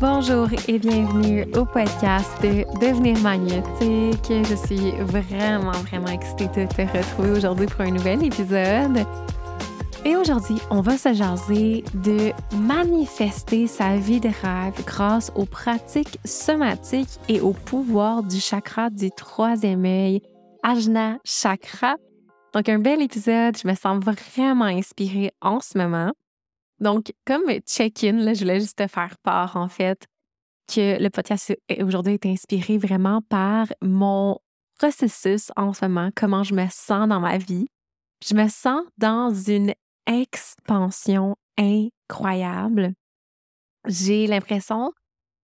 Bonjour et bienvenue au podcast de Devenir magnétique. Je suis vraiment, vraiment excitée de te retrouver aujourd'hui pour un nouvel épisode. Et aujourd'hui, on va se jaser de manifester sa vie de rêve grâce aux pratiques somatiques et au pouvoir du chakra du troisième œil, Ajna Chakra, donc, un bel épisode. Je me sens vraiment inspirée en ce moment. Donc, comme check-in, je voulais juste te faire part, en fait, que le podcast aujourd'hui est inspiré vraiment par mon processus en ce moment, comment je me sens dans ma vie. Je me sens dans une expansion incroyable. J'ai l'impression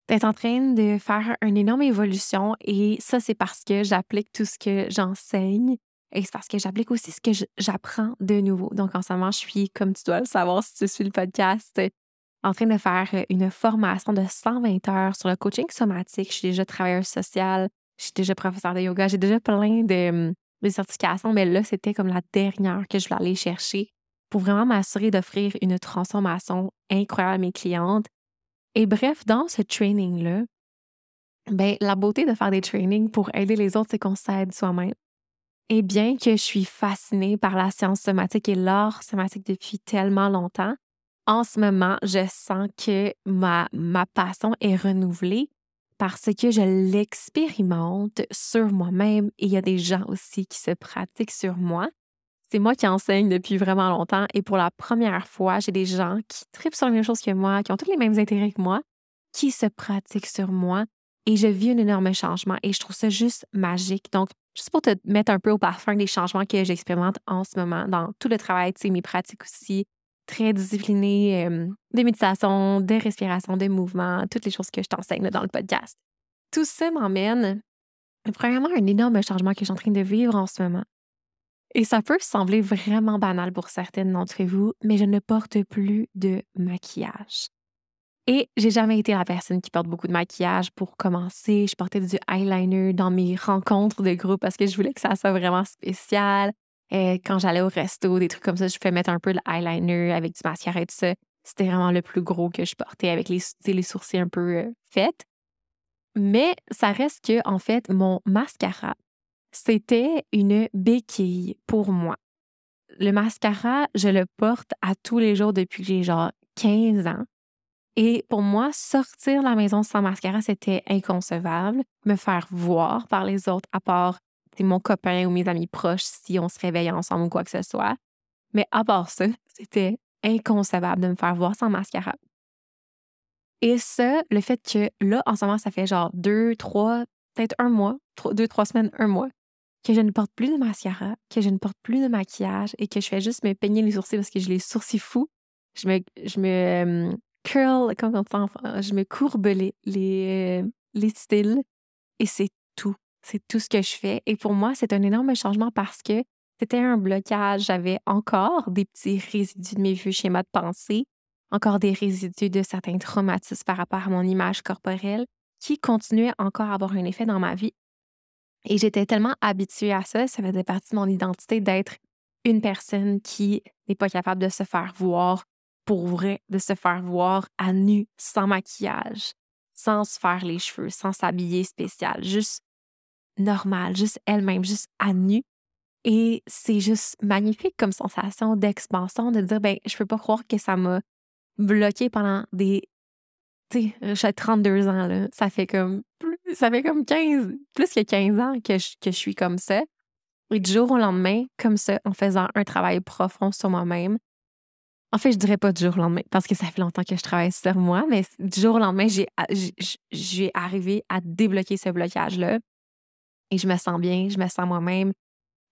d'être en train de faire une énorme évolution et ça, c'est parce que j'applique tout ce que j'enseigne et c'est parce que j'applique aussi ce que j'apprends de nouveau. Donc, en ce moment, je suis, comme tu dois le savoir si tu suis le podcast, en train de faire euh, une formation de 120 heures sur le coaching somatique. Je suis déjà travailleuse sociale, je suis déjà professeur de yoga, j'ai déjà plein de, hum, de, certifications, mais là, c'était comme la dernière que je voulais aller chercher pour vraiment m'assurer d'offrir une transformation incroyable à mes clientes. Et bref, dans ce training-là, ben, la beauté de faire des trainings pour aider les autres, c'est qu'on s'aide soi-même. Et bien que je suis fascinée par la science somatique et l'art somatique depuis tellement longtemps, en ce moment, je sens que ma, passion est renouvelée parce que je l'expérimente sur moi-même et il y a des gens aussi qui se pratiquent sur moi. C'est moi qui enseigne depuis vraiment longtemps et pour la première fois, j'ai des gens qui tripent sur les mêmes choses que moi, qui ont tous les mêmes intérêts que moi, qui se pratiquent sur moi et je vis un énorme changement et je trouve ça juste magique. Donc, juste pour te mettre un peu au parfum des changements que j'expérimente en ce moment dans tout le travail, tu sais, mes pratiques aussi très disciplinées de méditation, de respiration, de mouvement, toutes les choses que je t'enseigne dans le podcast. Tout ça m'emmène, premièrement, un énorme changement que je suis en train de vivre en ce moment. Et ça peut sembler vraiment banal pour certaines d'entre vous, mais je ne porte plus de maquillage. Et j'ai jamais été la personne qui porte beaucoup de maquillage pour commencer. Je portais du eyeliner dans mes rencontres de groupe parce que je voulais que ça soit vraiment spécial. Et quand j'allais au resto, des trucs comme ça, je pouvais mettre un peu de eyeliner avec du mascara et tout ça. C'était vraiment le plus gros que je portais avec les, les sourcils un peu euh, faits. Mais ça reste que, en fait, mon mascara, c'était une béquille pour moi. Le mascara, je le porte à tous les jours depuis que j'ai genre 15 ans. Et pour moi, sortir de la maison sans mascara, c'était inconcevable. Me faire voir par les autres, à part mon copain ou mes amis proches, si on se réveille ensemble ou quoi que ce soit. Mais à part ça, c'était inconcevable de me faire voir sans mascara. Et ça, le fait que là, en ce moment, ça fait genre deux, trois, peut-être un mois, deux, trois semaines, un mois, que je ne porte plus de mascara, que je ne porte plus de maquillage et que je fais juste me peigner les sourcils parce que j'ai les sourcils fous. Je me, je me curl, comme on dit je me courbe les, les, les styles et c'est tout. C'est tout ce que je fais. Et pour moi, c'est un énorme changement parce que c'était un blocage. J'avais encore des petits résidus de mes vieux schémas de pensée, encore des résidus de certains traumatismes par rapport à mon image corporelle qui continuaient encore à avoir un effet dans ma vie. Et j'étais tellement habituée à ça, ça faisait partie de mon identité d'être une personne qui n'est pas capable de se faire voir pour vrai, de se faire voir à nu, sans maquillage, sans se faire les cheveux, sans s'habiller spécial, juste normal, juste elle-même, juste à nu. Et c'est juste magnifique comme sensation d'expansion, de dire, ben, je peux pas croire que ça m'a bloqué pendant des. Tu sais, j'ai 32 ans, là. Ça fait comme. Ça fait comme 15, plus que 15 ans que je, que je suis comme ça. Et du jour au lendemain, comme ça, en faisant un travail profond sur moi-même, En fait, je dirais pas du jour au lendemain parce que ça fait longtemps que je travaille sur moi, mais du jour au lendemain, j'ai, j'ai arrivé à débloquer ce blocage-là et je me sens bien, je me sens moi-même.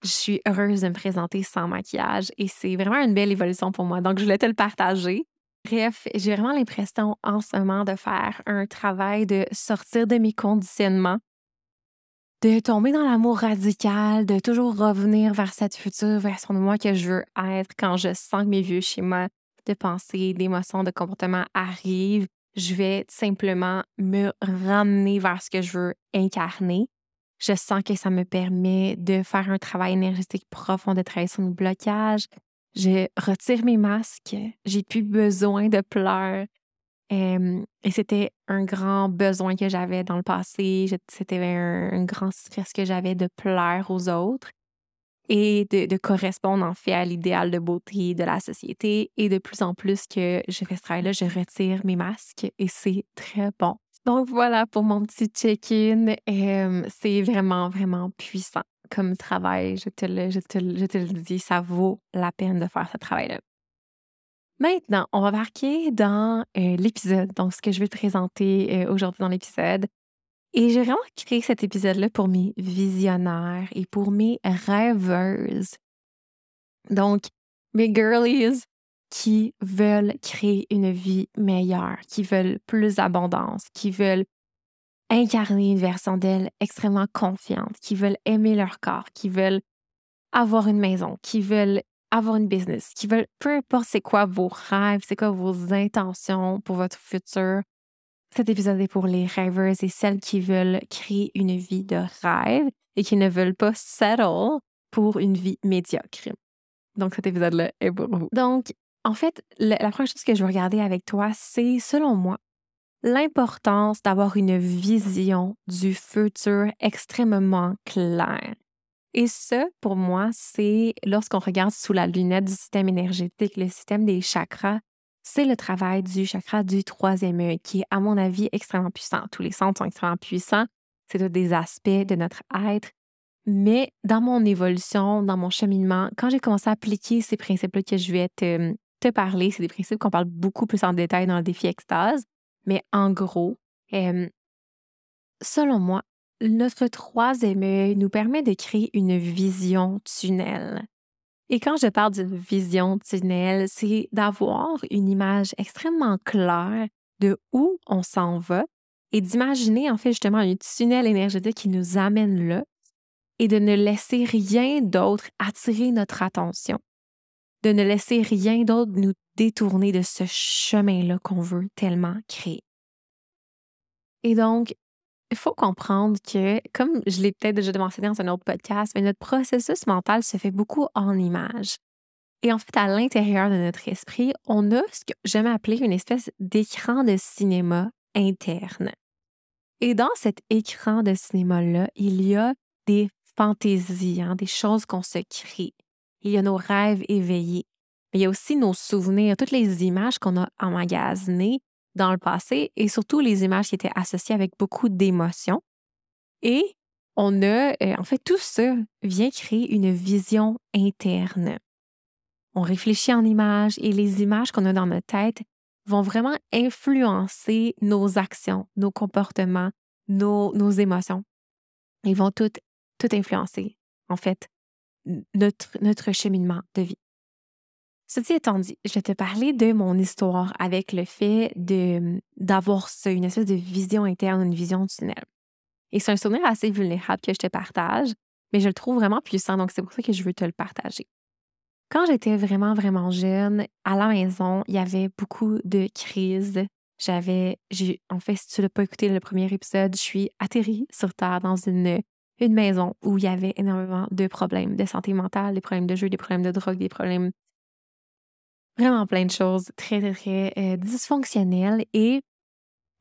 Je suis heureuse de me présenter sans maquillage et c'est vraiment une belle évolution pour moi. Donc, je voulais te le partager. Bref, j'ai vraiment l'impression en ce moment de faire un travail de sortir de mes conditionnements, de tomber dans l'amour radical, de toujours revenir vers cette future version de moi que je veux être quand je sens que mes vieux schémas de pensée, d'émotions, de comportement arrivent. Je vais simplement me ramener vers ce que je veux incarner. Je sens que ça me permet de faire un travail énergétique profond, de travailler sur mes blocages. Je retire mes masques. J'ai plus besoin de pleurs et c'était un grand besoin que j'avais dans le passé. C'était un, grand stress que j'avais de plaire aux autres et de, correspondre en fait à l'idéal de beauté de la société. Et de plus en plus que je fais ce travail-là, je retire mes masques et c'est très bon. Donc voilà pour mon petit check-in. c'est vraiment, vraiment puissant comme travail. Je te, le, je te le dis, ça vaut la peine de faire ce travail-là. Maintenant, on va marquer dans l'épisode, donc ce que je vais te présenter aujourd'hui dans l'épisode. Et j'ai vraiment créé cet épisode-là pour mes visionnaires et pour mes rêveuses. Donc, mes girlies qui veulent créer une vie meilleure, qui veulent plus d'abondance, qui veulent incarner une version d'elles extrêmement confiante, qui veulent aimer leur corps, qui veulent avoir une maison, qui veulent avoir une business, qui veulent, peu importe c'est quoi vos rêves, c'est quoi vos intentions pour votre futur, cet épisode est pour les rêveuses et celles qui veulent créer une vie de rêve et qui ne veulent pas settle pour une vie médiocre. Donc, cet épisode-là est pour vous. Donc, en fait, la première chose que je veux regarder avec toi, c'est, selon moi, l'importance d'avoir une vision du futur extrêmement claire. Et ça, pour moi, c'est lorsqu'on regarde sous la lunette du système énergétique, le système des chakras, c'est le travail du chakra du troisième œil qui est, à mon avis, extrêmement puissant. Tous les centres sont extrêmement puissants. C'est tous des aspects de notre être. Mais dans mon évolution, dans mon cheminement, quand j'ai commencé à appliquer ces principes-là que je vais te, te parler, c'est des principes qu'on parle beaucoup plus en détail dans le défi extase. Mais en gros, selon moi, notre troisième œil nous permet de créer une vision tunnel. Et quand je parle d'une vision tunnel, c'est d'avoir une image extrêmement claire de où on s'en va et d'imaginer en fait justement un tunnel énergétique qui nous amène là et de ne laisser rien d'autre attirer notre attention, de ne laisser rien d'autre nous détourner de ce chemin-là qu'on veut tellement créer. Et donc, il faut comprendre que, comme je l'ai peut-être déjà mentionné dans un autre podcast, mais notre processus mental se fait beaucoup en images. Et en fait, à l'intérieur de notre esprit, on a ce que j'aime appeler une espèce d'écran de cinéma interne. Et dans cet écran de cinéma-là, il y a des fantaisies, hein, des choses qu'on se crée. Il y a nos rêves éveillés. Mais il y a aussi nos souvenirs, toutes les images qu'on a emmagasinées dans le passé et surtout les images qui étaient associées avec beaucoup d'émotions. Et on a, euh, en fait, tout ça vient créer une vision interne. On réfléchit en images et les images qu'on a dans notre tête vont vraiment influencer nos actions, nos comportements, nos, émotions. Ils vont tout, tout influencer, en fait, notre cheminement de vie. Ceci étant dit, je vais te parler de mon histoire avec le fait de, d'avoir une espèce de vision interne, une vision tunnel. Et c'est un souvenir assez vulnérable que je te partage, mais je le trouve vraiment puissant, donc c'est pour ça que je veux te le partager. Quand j'étais vraiment, vraiment jeune, à la maison, il y avait beaucoup de crises. J'avais, j'ai, en fait, si tu n'as pas écouté le premier épisode, je suis atterrie sur Terre dans une, une maison où il y avait énormément de problèmes de santé mentale, des problèmes de jeu, des problèmes de drogue, des problèmes vraiment plein de choses très, très, très euh, dysfonctionnelles et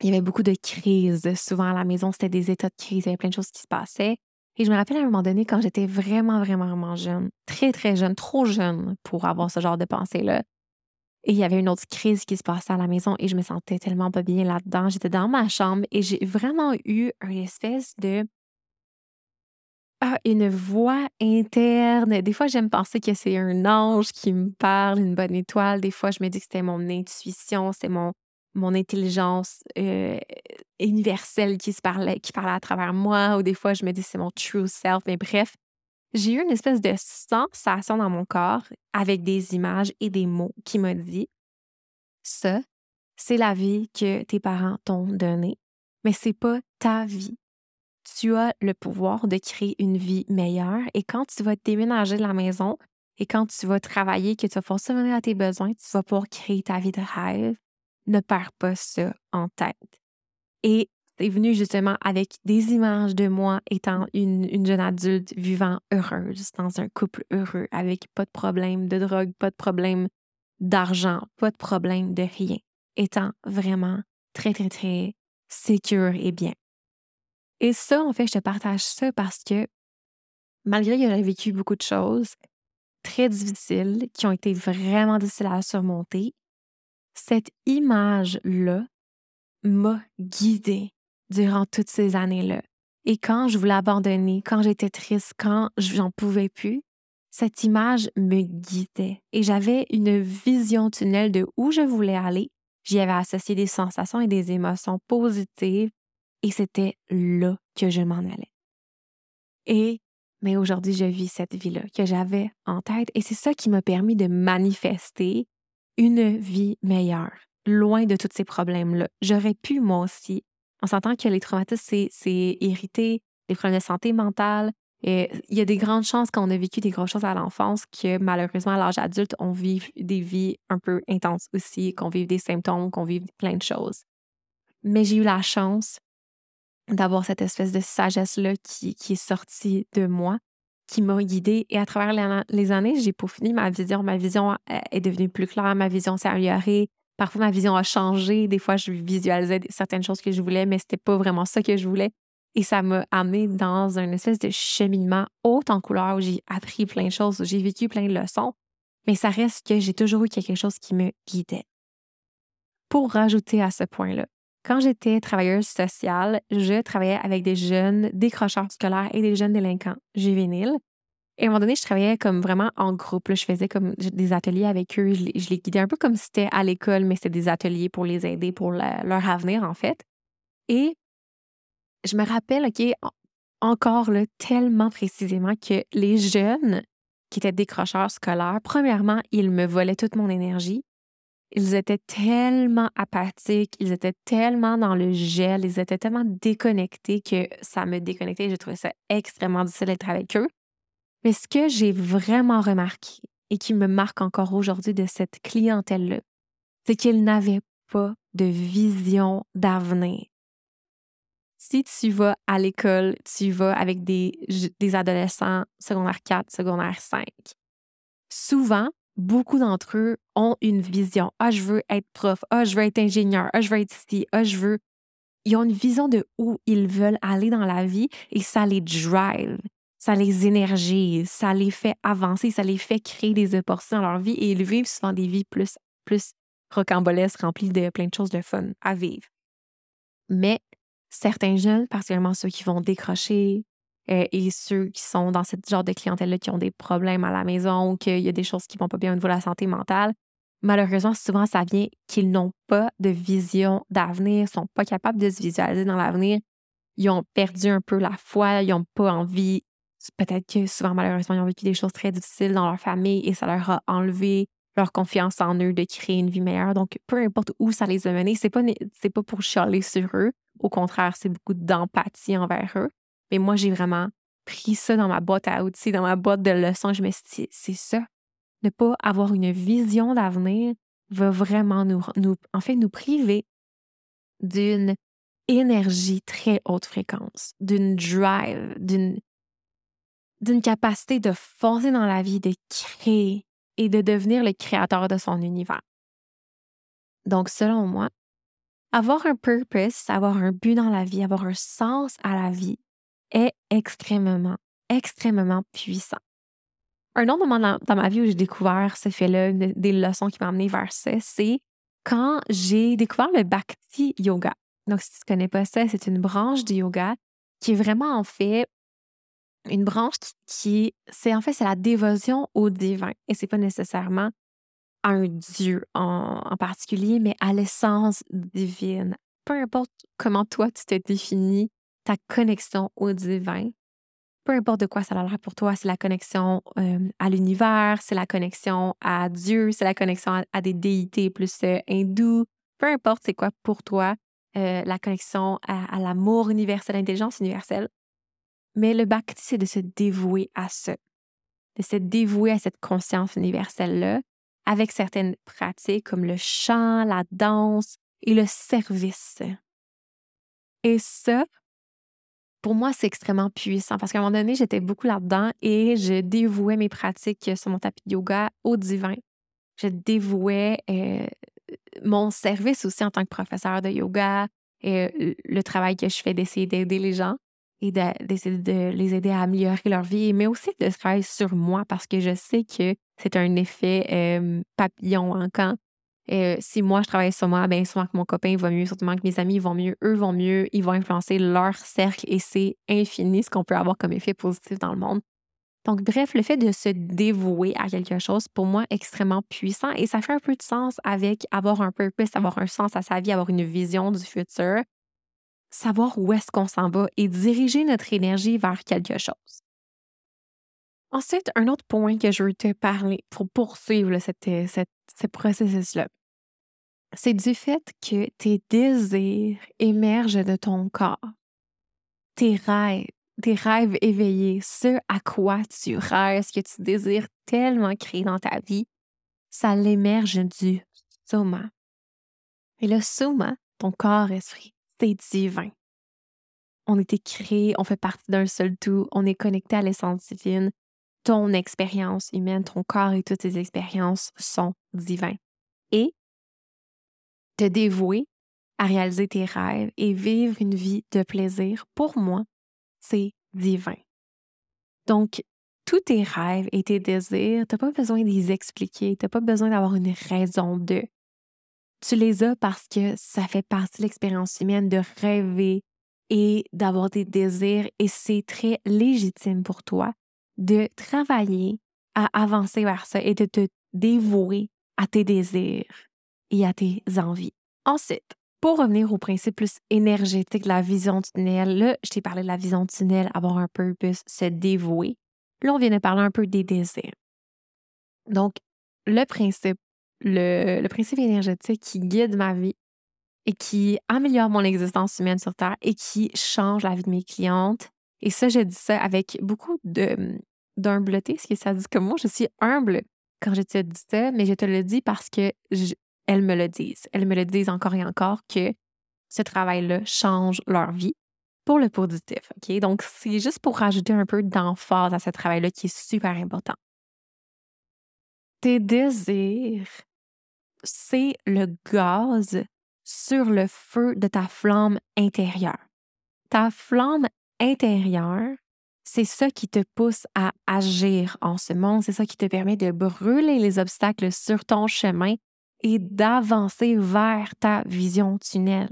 il y avait beaucoup de crises. Souvent à la maison, c'était des états de crise, il y avait plein de choses qui se passaient. Et je me rappelle à un moment donné, quand j'étais vraiment, vraiment, vraiment jeune, très, très jeune, trop jeune pour avoir ce genre de pensée-là. Et il y avait une autre crise qui se passait à la maison et je me sentais tellement pas bien là-dedans. J'étais dans ma chambre et j'ai vraiment eu une espèce de ah, une voix interne. Des fois, j'aime penser que c'est un ange qui me parle, une bonne étoile. Des fois, je me dis que c'était mon intuition, c'est mon, mon intelligence euh, universelle qui se parlait, qui parlait à travers moi. Ou des fois, je me dis que c'est mon true self. Mais bref, j'ai eu une espèce de sensation dans mon corps avec des images et des mots qui m'a dit ça, c'est la vie que tes parents t'ont donnée, mais c'est pas ta vie tu as le pouvoir de créer une vie meilleure. Et quand tu vas déménager de la maison et quand tu vas travailler, que tu vas pouvoir subvenir à tes besoins, tu vas pouvoir créer ta vie de rêve. Ne perds pas ça en tête. Et c'est venu justement avec des images de moi étant une, une, jeune adulte vivant heureuse, dans un couple heureux, avec pas de problème de drogue, pas de problème d'argent, pas de problème de rien, étant vraiment très, très, très sécure et bien. Et ça, en fait, je te partage ça parce que malgré que j'ai vécu beaucoup de choses très difficiles, qui ont été vraiment difficiles à surmonter, cette image-là m'a guidée durant toutes ces années-là. Et quand je voulais abandonner, quand j'étais triste, quand j'en pouvais plus, cette image me guidait et j'avais une vision tunnel de où je voulais aller. J'y avais associé des sensations et des émotions positives et c'était là que je m'en allais. Et, mais aujourd'hui, je vis cette vie-là que j'avais en tête et c'est ça qui m'a permis de manifester une vie meilleure, loin de tous ces problèmes-là. J'aurais pu, moi aussi, on s'entend que les traumatismes, c'est hérité, les problèmes de santé mentale. Et il y a des grandes chances quand on a vécu des grosses choses à l'enfance que malheureusement à l'âge adulte, on vive des vies un peu intenses aussi, qu'on vive des symptômes, qu'on vive plein de choses. Mais j'ai eu la chance d'avoir cette espèce de sagesse-là qui, qui, est sortie de moi, qui m'a guidée. Et à travers les, années, j'ai peaufiné ma vision. Ma vision est devenue plus claire, ma vision s'est améliorée. Parfois, ma vision a changé. Des fois, je visualisais certaines choses que je voulais, mais c'était pas vraiment ça que je voulais. Et ça m'a amené dans une espèce de cheminement haut en couleur où j'ai appris plein de choses, où j'ai vécu plein de leçons. Mais ça reste que j'ai toujours eu quelque chose qui me guidait. Pour rajouter à ce point-là, quand j'étais travailleuse sociale, je travaillais avec des jeunes décrocheurs scolaires et des jeunes délinquants juvéniles. Et à un moment donné, je travaillais comme vraiment en groupe. Je faisais comme des ateliers avec eux. Je les, guidais un peu comme si c'était à l'école, mais c'était des ateliers pour les aider pour leur avenir, en fait. Et je me rappelle, OK, encore là, tellement précisément que les jeunes qui étaient décrocheurs scolaires, premièrement, ils me volaient toute mon énergie. Ils étaient tellement apathiques, ils étaient tellement dans le gel, ils étaient tellement déconnectés que ça me déconnectait. J'ai trouvé ça extrêmement difficile d'être avec eux. Mais ce que j'ai vraiment remarqué et qui me marque encore aujourd'hui de cette clientèle-là, c'est qu'ils n'avaient pas de vision d'avenir. Si tu vas à l'école, tu vas avec des, des adolescents secondaire 4, secondaire 5, souvent, beaucoup d'entre eux ont une vision. Ah, je veux être prof. Ah, je veux être ingénieur. Ah, je veux être ici. Ah, je veux. Ils ont une vision de où ils veulent aller dans la vie et ça les drive, ça les énergise, ça les fait avancer, ça les fait créer des opportunités dans leur vie et ils vivent souvent des vies plus, plus rocambolesques, remplies de plein de choses de fun à vivre. Mais certains jeunes, particulièrement ceux qui vont décrocher, euh, et ceux qui sont dans ce genre de clientèle-là qui ont des problèmes à la maison qu'il y a des choses qui vont pas bien au niveau de la santé mentale, malheureusement, souvent, ça vient qu'ils n'ont pas de vision d'avenir, sont pas capables de se visualiser dans l'avenir. Ils ont perdu un peu la foi, ils n'ont pas envie. Peut-être que souvent, malheureusement, ils ont vécu des choses très difficiles dans leur famille et ça leur a enlevé leur confiance en eux de créer une vie meilleure. Donc, peu importe où ça les a menés, c'est pas, pas pour chialer sur eux. Au contraire, c'est beaucoup d'empathie envers eux. Mais moi, j'ai vraiment pris ça dans ma boîte à outils, dans ma boîte de leçons. Je me suis dit, c'est ça. Ne pas avoir une vision d'avenir va vraiment nous, nous, en fait, nous priver d'une énergie très haute fréquence, d'une drive, d'une, d'une capacité de foncer dans la vie, de créer et de devenir le créateur de son univers. Donc, selon moi, avoir un purpose, avoir un but dans la vie, avoir un sens à la vie, est extrêmement, extrêmement puissant. Un autre moment dans, ma vie où j'ai découvert ce fait-là, des leçons qui m'ont amené vers ça, c'est quand j'ai découvert le Bhakti Yoga. Donc, si tu ne connais pas ça, c'est une branche du yoga qui est vraiment en fait une branche qui, c'est en fait, c'est la dévotion au divin. Et c'est pas nécessairement à un Dieu en, en particulier, mais à l'essence divine. Peu importe comment toi tu te définis, ta connexion au divin, peu importe de quoi ça a l'air pour toi, c'est la connexion à l'univers, c'est la connexion à Dieu, c'est la connexion à, des déités plus euh, hindous, peu importe c'est quoi pour toi, euh, la connexion à, à l'amour universel, à l'intelligence universelle. Mais le bhakti, c'est de se dévouer à ça, de se dévouer à cette conscience universelle-là avec certaines pratiques comme le chant, la danse et le service. Et ça, pour moi, c'est extrêmement puissant parce qu'à un moment donné, j'étais beaucoup là-dedans et je dévouais mes pratiques sur mon tapis de yoga au divin. Je dévouais euh, mon service aussi en tant que professeur de yoga, et euh, le travail que je fais d'essayer d'aider les gens et d'essayer de, les aider à améliorer leur vie, mais aussi de travailler sur moi parce que je sais que c'est un effet euh, papillon en quand euh, si moi, je travaille sur moi, bien souvent que mon copain va mieux, surtout que mes amis vont mieux, eux vont mieux, ils vont influencer leur cercle et c'est infini ce qu'on peut avoir comme effet positif dans le monde. Donc, bref, le fait de se dévouer à quelque chose, pour moi, extrêmement puissant et ça fait un peu de sens avec avoir un purpose, avoir un sens à sa vie, avoir une vision du futur, savoir où est-ce qu'on s'en va et diriger notre énergie vers quelque chose. Ensuite, un autre point que je veux te parler pour poursuivre cette, ce processus-là, c'est du fait que tes désirs émergent de ton corps. Tes rêves, tes rêves éveillés, ce à quoi tu rêves, ce que tu désires tellement créer dans ta vie, ça l'émerge du soma. Et le soma, ton corps-esprit, c'est divin. On était créé, on fait partie d'un seul tout, on est connecté à l'essence divine. Ton expérience humaine, ton corps et toutes tes expériences sont divins. Et te dévouer à réaliser tes rêves et vivre une vie de plaisir, pour moi, c'est divin. Donc, tous tes rêves et tes désirs, tu n'as pas besoin de les expliquer, tu n'as pas besoin d'avoir une raison de. Tu les as parce que ça fait partie de l'expérience humaine de rêver et d'avoir des désirs et c'est très légitime pour toi de travailler à avancer vers ça et de te dévouer à tes désirs et à tes envies. Ensuite, pour revenir au principe plus énergétique de la vision tunnel, là, je t'ai parlé de la vision tunnel, avoir un purpose, se dévouer. Là, on vient de parler un peu des désirs. Donc, le principe, le, principe énergétique qui guide ma vie et qui améliore mon existence humaine sur Terre et qui change la vie de mes clientes. Et ça, je dis ça avec beaucoup de d'humbleté, ce que ça dit comme moi. Je suis humble quand je te dis ça, mais je te le dis parce que elles me le disent. Elles me le disent encore et encore que ce travail-là change leur vie pour le positif. Donc, c'est juste pour rajouter un peu d'emphase à ce travail-là qui est super important. Tes désirs, c'est le gaz sur le feu de ta flamme intérieure. Ta flamme intérieure, c'est ça qui te pousse à agir en ce monde, c'est ça qui te permet de brûler les obstacles sur ton chemin et d'avancer vers ta vision tunnel.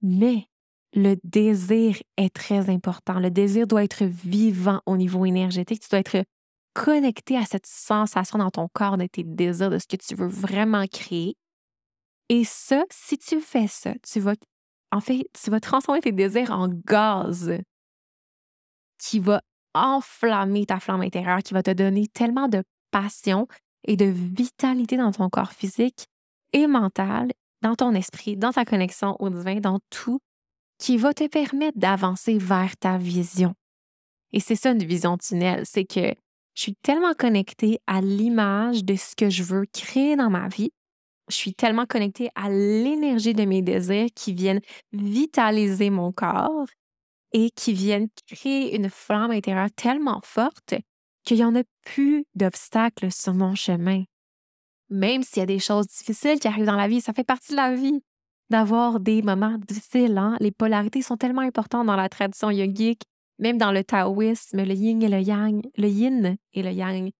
Mais le désir est très important. Le désir doit être vivant au niveau énergétique. Tu dois être connecté à cette sensation dans ton corps de tes désirs, de ce que tu veux vraiment créer. Et ça, si tu fais ça, tu vas, en fait, tu vas transformer tes désirs en gaz qui va enflammer ta flamme intérieure, qui va te donner tellement de passion et de vitalité dans ton corps physique et mental, dans ton esprit, dans ta connexion au divin, dans tout, qui va te permettre d'avancer vers ta vision. Et c'est ça une vision tunnel, c'est que je suis tellement connectée à l'image de ce que je veux créer dans ma vie. Je suis tellement connectée à l'énergie de mes désirs qui viennent vitaliser mon corps et qui viennent créer une flamme intérieure tellement forte qu'il n'y en a plus d'obstacles sur mon chemin. Même s'il y a des choses difficiles qui arrivent dans la vie, ça fait partie de la vie d'avoir des moments difficiles. Hein. Les polarités sont tellement importantes dans la tradition yogique, même dans le taoïsme, le yin et le yang, le yin et le yang.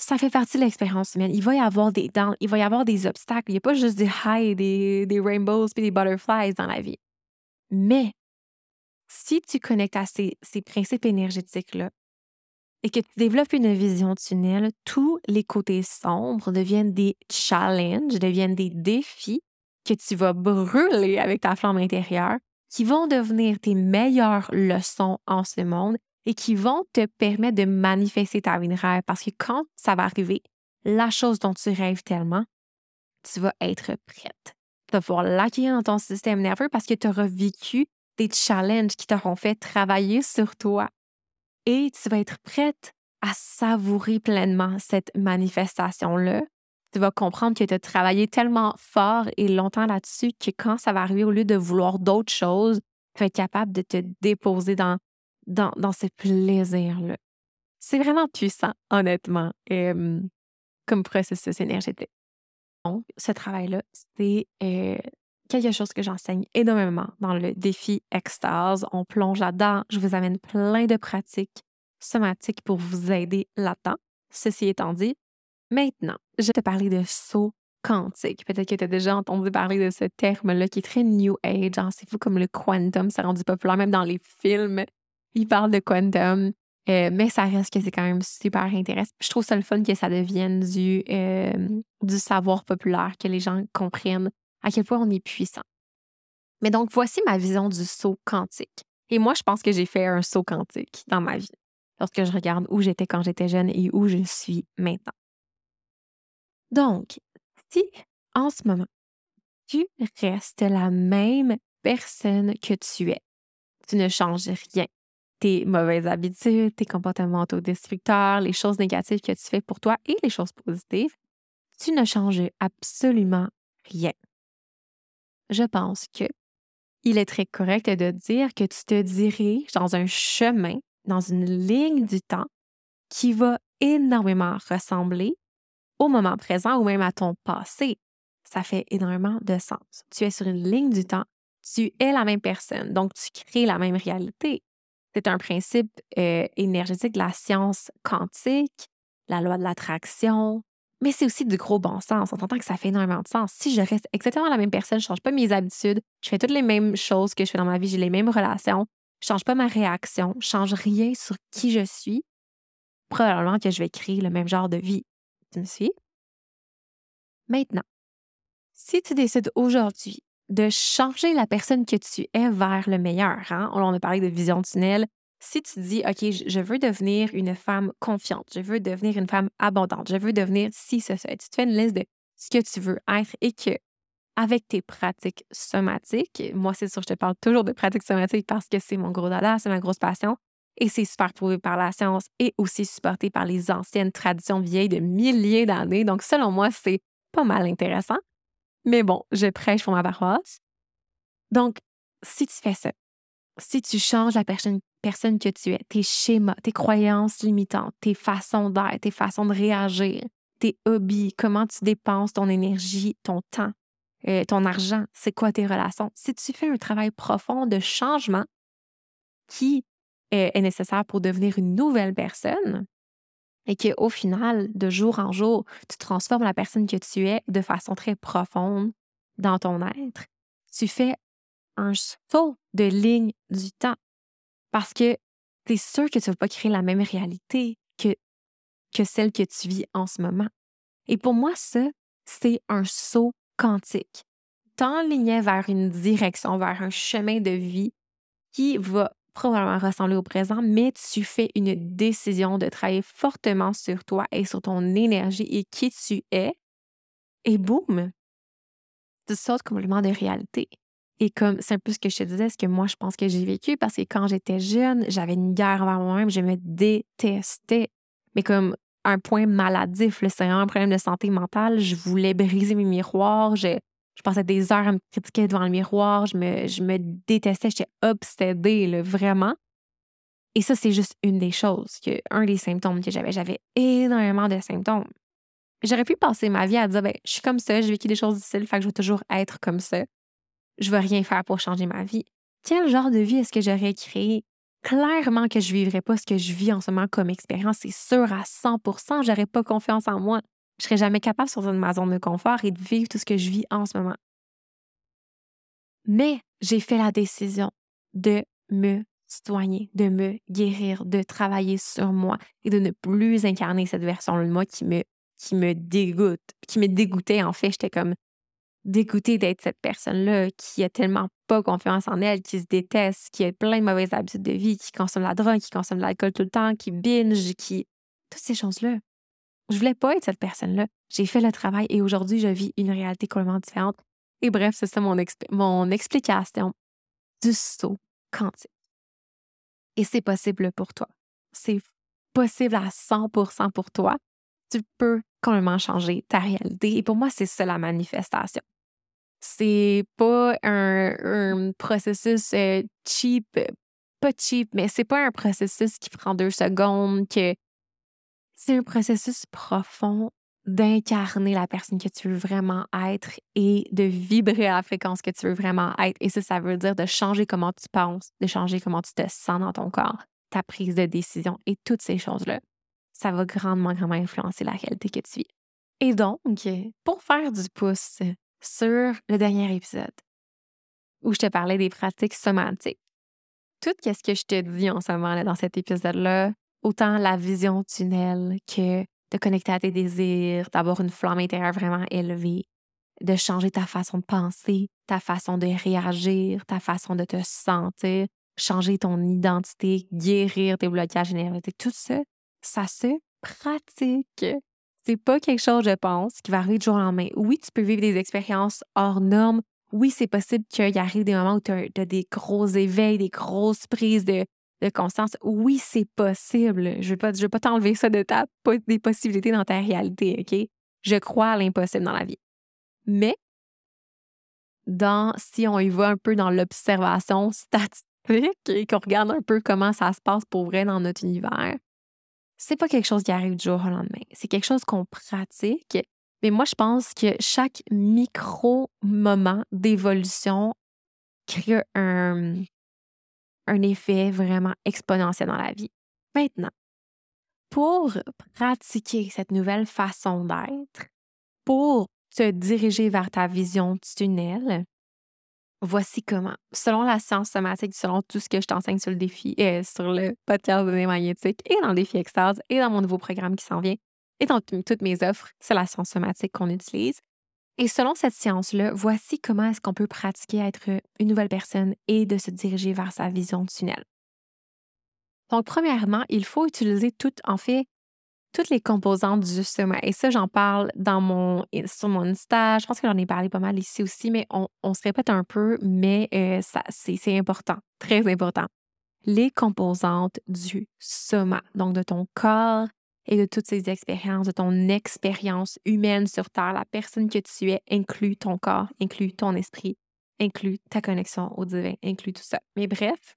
Ça fait partie de l'expérience humaine. Il va y avoir des dents, il va y avoir des obstacles. Il n'y a pas juste des highs, des, des rainbows et des butterflies dans la vie. Mais si tu connectes à ces, principes énergétiques-là et que tu développes une vision tunnel, tous les côtés sombres deviennent des challenges, deviennent des défis que tu vas brûler avec ta flamme intérieure, qui vont devenir tes meilleures leçons en ce monde et qui vont te permettre de manifester ta vie de rêve. Parce que quand ça va arriver, la chose dont tu rêves tellement, tu vas être prête. Tu vas pouvoir l'accueillir dans ton système nerveux parce que tu auras vécu des challenges qui t'auront fait travailler sur toi. Et tu vas être prête à savourer pleinement cette manifestation-là. Tu vas comprendre que tu as travaillé tellement fort et longtemps là-dessus que quand ça va arriver, au lieu de vouloir d'autres choses, tu vas être capable de te déposer dans, dans, dans ce plaisir-là. C'est vraiment puissant, honnêtement, comme processus énergétique. Donc, ce travail-là, c'est quelque chose que j'enseigne énormément dans le défi extase. On plonge là-dedans. Je vous amène plein de pratiques somatiques pour vous aider là-dedans. Ceci étant dit, maintenant, je vais te parler de saut quantique. Peut-être que tu as déjà entendu parler de ce terme-là qui est très New Age. Hein. C'est fou comme le quantum, ça rendu populaire même dans les films. Ils parlent de quantum. Euh, mais ça reste que c'est quand même super intéressant. Je trouve ça le fun que ça devienne du, euh, du savoir populaire, que les gens comprennent à quel point on est puissant. Mais donc, voici ma vision du saut quantique. Et moi, je pense que j'ai fait un saut quantique dans ma vie, lorsque je regarde où j'étais quand j'étais jeune et où je suis maintenant. Donc, si en ce moment, tu restes la même personne que tu es, tu ne changes rien, tes mauvaises habitudes, tes comportements autodestructeurs, les choses négatives que tu fais pour toi et les choses positives, tu ne changes absolument rien. Je pense que il est très correct de dire que tu te diriges dans un chemin, dans une ligne du temps qui va énormément ressembler au moment présent ou même à ton passé. Ça fait énormément de sens. Tu es sur une ligne du temps, tu es la même personne, donc tu crées la même réalité. C'est un principe euh, énergétique de la science quantique, la loi de l'attraction, mais c'est aussi du gros bon sens. On entend que ça fait énormément de sens. Si je reste exactement la même personne, je change pas mes habitudes, je fais toutes les mêmes choses que je fais dans ma vie, j'ai les mêmes relations, je change pas ma réaction, je change rien sur qui je suis, probablement que je vais créer le même genre de vie. Tu me suis? Maintenant, si tu décides aujourd'hui de changer la personne que tu es vers le meilleur. Hein? On a parlé de vision tunnel. Si tu dis, OK, je veux devenir une femme confiante, je veux devenir une femme abondante, je veux devenir si, ce, ça, tu te fais une liste de ce que tu veux être et que, avec tes pratiques somatiques, moi, c'est sûr, je te parle toujours de pratiques somatiques parce que c'est mon gros dada, c'est ma grosse passion et c'est super prouvé par la science et aussi supporté par les anciennes traditions vieilles de milliers d'années. Donc, selon moi, c'est pas mal intéressant. Mais bon, je prêche pour ma paroisse. Donc, si tu fais ça, si tu changes la personne, personne que tu es, tes schémas, tes croyances limitantes, tes façons d'être, tes façons de réagir, tes hobbies, comment tu dépenses ton énergie, ton temps, euh, ton argent, c'est quoi tes relations? Si tu fais un travail profond de changement qui est nécessaire pour devenir une nouvelle personne, et qu'au final, de jour en jour, tu transformes la personne que tu es de façon très profonde dans ton être, tu fais un saut de ligne du temps parce que tu es sûr que tu ne vas pas créer la même réalité que, celle que tu vis en ce moment. Et pour moi, ça, c'est un saut quantique. T'enlignais vers une direction, vers un chemin de vie qui va probablement ressembler au présent, mais tu fais une décision de travailler fortement sur toi et sur ton énergie et qui tu es. Et boum, tu sautes complètement de réalité. Et comme c'est un peu ce que je te disais, ce que moi je pense que j'ai vécu, parce que quand j'étais jeune, j'avais une guerre envers moi-même, je me détestais. Mais comme un point maladif, c'est un problème de santé mentale, je voulais briser mes miroirs, je, passais des heures à me critiquer devant le miroir. Je me, détestais. J'étais obsédée, vraiment. Et ça, c'est juste une des choses, un des symptômes que j'avais. J'avais énormément de symptômes. J'aurais pu passer ma vie à dire, ben, je suis comme ça, j'ai vécu des choses difficiles, fait que je vais toujours être comme ça. Je vais rien faire pour changer ma vie. Quel genre de vie est-ce que j'aurais créé? Clairement que je vivrais pas ce que je vis en ce moment comme expérience, c'est sûr à 100% j'aurais pas confiance en moi. Je serais jamais capable de sortir de ma zone de confort et de vivre tout ce que je vis en ce moment. Mais j'ai fait la décision de me soigner, de me guérir, de travailler sur moi et de ne plus incarner cette version de moi qui me, qui me dégoûte, qui me dégoûtait en fait. J'étais comme dégoûtée d'être cette personne-là qui a tellement pas confiance en elle, qui se déteste, qui a plein de mauvaises habitudes de vie, qui consomme la drogue, qui consomme l'alcool tout le temps, qui binge, qui... Toutes ces choses-là. Je voulais pas être cette personne-là. J'ai fait le travail et aujourd'hui, je vis une réalité complètement différente. Et bref, c'est ça mon, mon explication du saut quantique. Et c'est possible pour toi. C'est possible à 100% pour toi. Tu peux complètement changer ta réalité. Et pour moi, c'est ça la manifestation. C'est pas un, processus euh, cheap, pas cheap, mais c'est pas un processus qui prend deux secondes, que c'est un processus profond d'incarner la personne que tu veux vraiment être et de vibrer à la fréquence que tu veux vraiment être. Et ça, ça veut dire de changer comment tu penses, de changer comment tu te sens dans ton corps, ta prise de décision et toutes ces choses-là. Ça va grandement, grandement influencer la réalité que tu vis. Et donc, pour faire du pouce sur le dernier épisode où je te parlais des pratiques somatiques, tout ce que je te dis en ce moment dans cet épisode-là, autant la vision tunnel que de connecter à tes désirs, d'avoir une flamme intérieure vraiment élevée, de changer ta façon de penser, ta façon de réagir, ta façon de te sentir, changer ton identité, guérir tes blocages énergétiques, tout ça, ça se pratique. C'est pas quelque chose, je pense, qui va arriver du jour au lendemain. Oui, tu peux vivre des expériences hors normes. Oui, c'est possible qu'il arrive des moments où tu as, des gros éveils, des grosses prises de, conscience. Oui, c'est possible. Je ne veux pas, pas t'enlever ça de ta, des possibilités dans ta réalité, OK? Je crois à l'impossible dans la vie. Mais, dans, si on y va un peu dans l'observation statistique et qu'on regarde un peu comment ça se passe pour vrai dans notre univers, c'est pas quelque chose qui arrive du jour au lendemain. C'est quelque chose qu'on pratique. Mais moi, je pense que chaque micro-moment d'évolution crée un, effet vraiment exponentiel dans la vie. Maintenant, pour pratiquer cette nouvelle façon d'être, pour te diriger vers ta vision tunnel, voici comment. Selon la science somatique, selon tout ce que je t'enseigne sur le défi, euh, sur le podcast de magnétique et dans le défi extase et dans mon nouveau programme qui s'en vient et dans toutes mes offres, c'est la science somatique qu'on utilise. Et selon cette science-là, voici comment est-ce qu'on peut pratiquer à être une nouvelle personne et de se diriger vers sa vision tunnel. Donc, premièrement, il faut utiliser toutes, en fait, toutes les composantes du soma. Et ça, j'en parle dans mon, sur mon stage. Je pense que j'en ai parlé pas mal ici aussi, mais on, se répète un peu, mais euh, ça, c'est important, très important. Les composantes du soma, donc de ton corps, et de toutes ces expériences, de ton expérience humaine sur Terre, la personne que tu es, inclut ton corps, inclut ton esprit, inclut ta connexion au divin, inclut tout ça. Mais bref,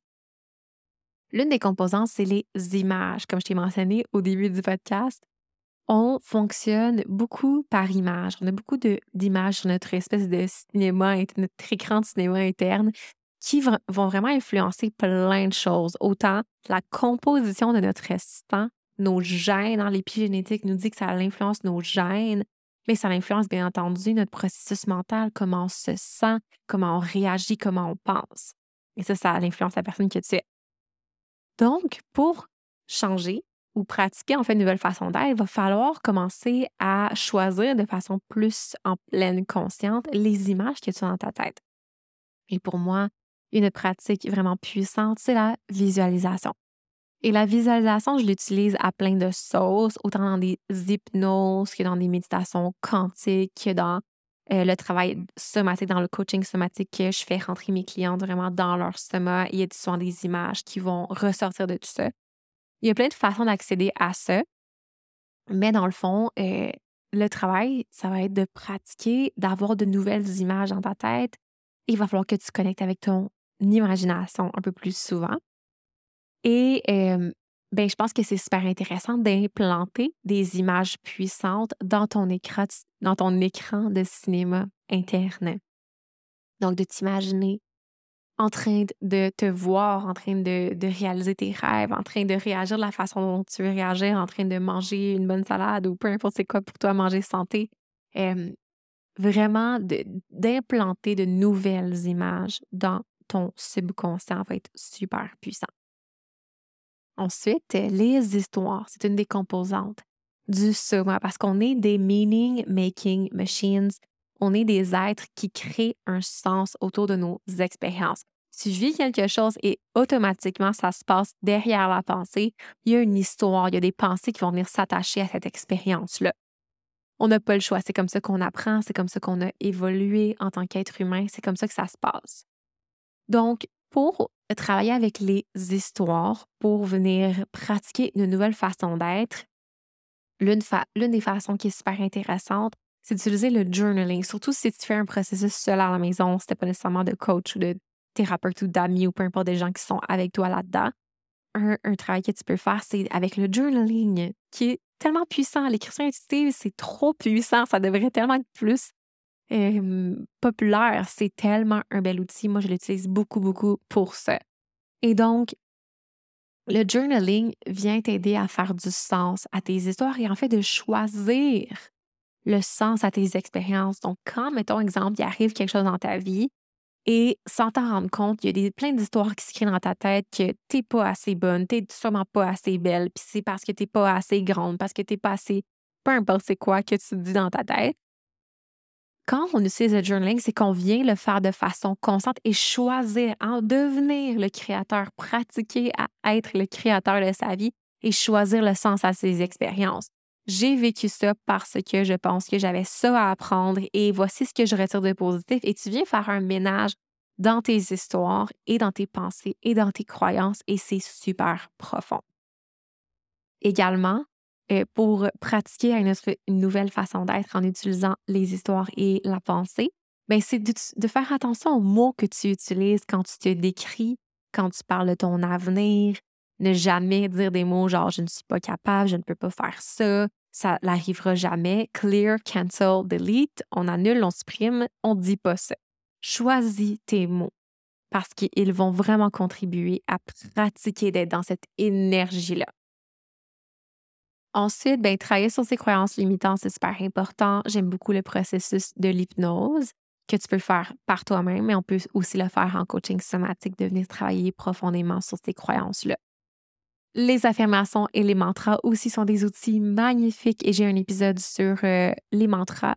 l'une des composantes, c'est les images. Comme je t'ai mentionné au début du podcast, on fonctionne beaucoup par image. On a beaucoup d'images sur notre espèce de cinéma, notre écran de cinéma interne qui vont vraiment influencer plein de choses. Autant la composition de notre restant nos gènes, hein, l'épigénétique nous dit que ça influence nos gènes, mais ça influence bien entendu notre processus mental, comment on se sent, comment on réagit, comment on pense. Et ça, ça influence la personne que tu es. Donc, pour changer ou pratiquer en fait une nouvelle façon d'être, il va falloir commencer à choisir de façon plus en pleine conscience les images que tu as dans ta tête. Et pour moi, une pratique vraiment puissante, c'est la visualisation. Et la visualisation, je l'utilise à plein de sauces, autant dans des hypnoses que dans des méditations quantiques, que dans euh, le travail somatique, dans le coaching somatique que je fais rentrer mes clients vraiment dans leur soma. Il y a souvent des images qui vont ressortir de tout ça. Il y a plein de façons d'accéder à ça. Mais dans le fond, euh, le travail, ça va être de pratiquer, d'avoir de nouvelles images dans ta tête. Il va falloir que tu connectes avec ton imagination un peu plus souvent. Et ben, je pense que c'est super intéressant d'implanter des images puissantes dans ton écran, dans ton écran de cinéma interne. Donc, de t'imaginer en train de te voir, en train de, réaliser tes rêves, en train de réagir de la façon dont tu veux réagir, en train de manger une bonne salade ou peu importe c'est quoi pour toi manger santé. vraiment d'implanter de nouvelles images dans ton subconscient va être super puissant. Ensuite, les histoires, c'est une des composantes du soma parce qu'on est des meaning making machines. On est des êtres qui créent un sens autour de nos expériences. Si je vis quelque chose et automatiquement ça se passe derrière la pensée, il y a une histoire, il y a des pensées qui vont venir s'attacher à cette expérience-là. On n'a pas le choix, c'est comme ça qu'on apprend, c'est comme ça qu'on a évolué en tant qu'être humain, c'est comme ça que ça se passe. Donc, pour travailler avec les histoires, pour venir pratiquer une nouvelle façon d'être, l'une, des façons qui est super intéressante, c'est d'utiliser le journaling, surtout si tu fais un processus seul à la maison, si pas nécessairement de coach ou de thérapeute ou d'amis ou peu importe des gens qui sont avec toi là-dedans. Un, travail que tu peux faire, c'est avec le journaling, qui est tellement puissant. L'écriture intuitive, c'est trop puissant. Ça devrait tellement être plus populaire. C'est tellement un bel outil. Moi, je l'utilise beaucoup, beaucoup pour ça. Et donc, le journaling vient t'aider à faire du sens à tes histoires et en fait de choisir le sens à tes expériences. Donc, quand, mettons, exemple, il arrive quelque chose dans ta vie et sans t'en rendre compte, il y a des, plein d'histoires qui se créent dans ta tête que t'es pas assez bonne, t'es sûrement pas assez belle, puis c'est parce que t'es pas assez grande, parce que t'es pas assez, peu importe c'est quoi que tu dis dans ta tête. Quand on utilise le journaling, c'est qu'on vient le faire de façon constante et choisir, en devenir le créateur, pratiquer à être le créateur de sa vie et choisir le sens à ses expériences. J'ai vécu ça parce que je pense que j'avais ça à apprendre et voici ce que je retire de positif. Et tu viens faire un ménage dans tes histoires et dans tes pensées et dans tes croyances et c'est super profond. Également, pour pratiquer une, nouvelle façon d'être en utilisant les histoires et la pensée, ben, c'est de, de, faire attention aux mots que tu utilises quand tu te décris, quand tu parles de ton avenir, ne jamais dire des mots genre je ne suis pas capable, je ne peux pas faire ça, ça n'arrivera jamais. Clear, cancel, delete, on annule, on supprime, on ne dit pas ça. Choisis tes mots parce qu'ils vont vraiment contribuer à pratiquer d'être dans cette énergie-là. Ensuite, ben, travailler sur ses croyances limitantes, c'est super important. J'aime beaucoup le processus de l'hypnose que tu peux faire par toi-même, mais on peut aussi le faire en coaching somatique, de venir travailler profondément sur ces croyances-là. Les affirmations et les mantras aussi sont des outils magnifiques et j'ai un épisode sur euh, les mantras.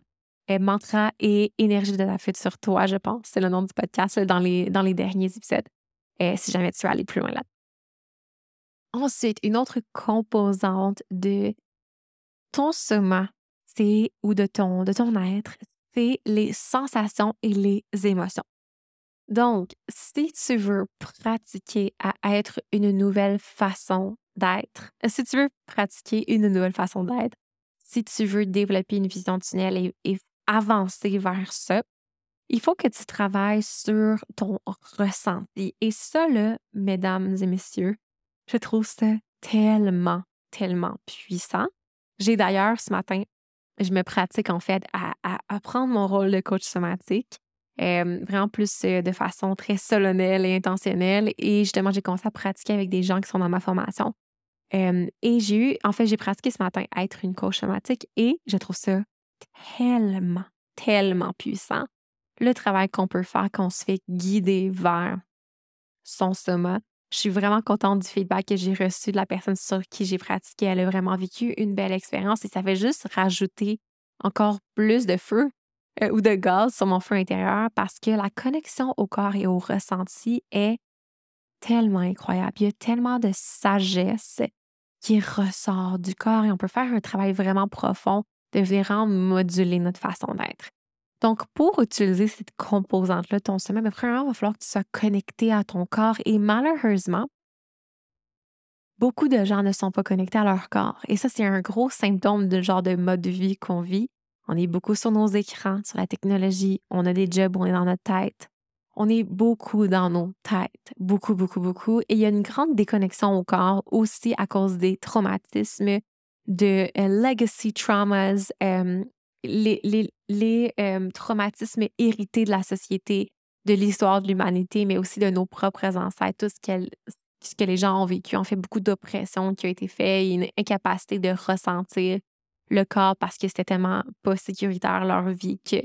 Euh, mantra et énergie de la fête sur toi, je pense. C'est le nom du podcast dans, les, dans les derniers épisodes. Euh, si jamais tu veux aller plus loin là. Ensuite, une autre composante de ton soma, c'est ou de ton, de ton être, c'est les sensations et les émotions. Donc, si tu veux pratiquer à être une nouvelle façon d'être, si tu veux pratiquer une nouvelle façon d'être, si tu veux développer une vision tunnel et, avancer vers ça, il faut que tu travailles sur ton ressenti. Et ça, là, mesdames et messieurs, je trouve ça tellement, tellement puissant. J'ai d'ailleurs ce matin, je me pratique en fait à, à, à prendre mon rôle de coach somatique vraiment plus de façon très solennelle et intentionnelle. Et justement, j'ai commencé à pratiquer avec des gens qui sont dans ma formation. et j'ai eu, en fait, j'ai pratiqué ce matin à être une coach somatique et je trouve ça tellement, tellement puissant. Le travail qu'on peut faire quand on se fait guider vers son soma. Je suis vraiment contente du feedback que j'ai reçu de la personne sur qui j'ai pratiqué. Elle a vraiment vécu une belle expérience et ça fait juste rajouter encore plus de feu euh, ou de gaz sur mon feu intérieur parce que la connexion au corps et au ressenti est tellement incroyable. Il y a tellement de sagesse qui ressort du corps et on peut faire un travail vraiment profond de vraiment moduler notre façon d'être. Donc, pour utiliser cette composante-là, ton sommeil, mais premièrement, il va falloir que tu sois connecté à ton corps et malheureusement, beaucoup de gens ne sont pas connectés à leur corps. Et ça, c'est un gros symptôme du genre de mode de vie qu'on vit on est beaucoup sur nos écrans, sur la technologie. On a des jobs, on est dans notre tête. On est beaucoup dans nos têtes, beaucoup, beaucoup, beaucoup. Et il y a une grande déconnexion au corps aussi à cause des traumatismes, de euh, legacy traumas, euh, les, euh, traumatismes hérités de la société, de l'histoire de l'humanité, mais aussi de nos propres ancêtres, tout ce, ce que les gens ont vécu. On fait beaucoup d'oppression qui a été faite, une incapacité de ressentir le corps parce que c'était tellement pas sécuritaire leur vie que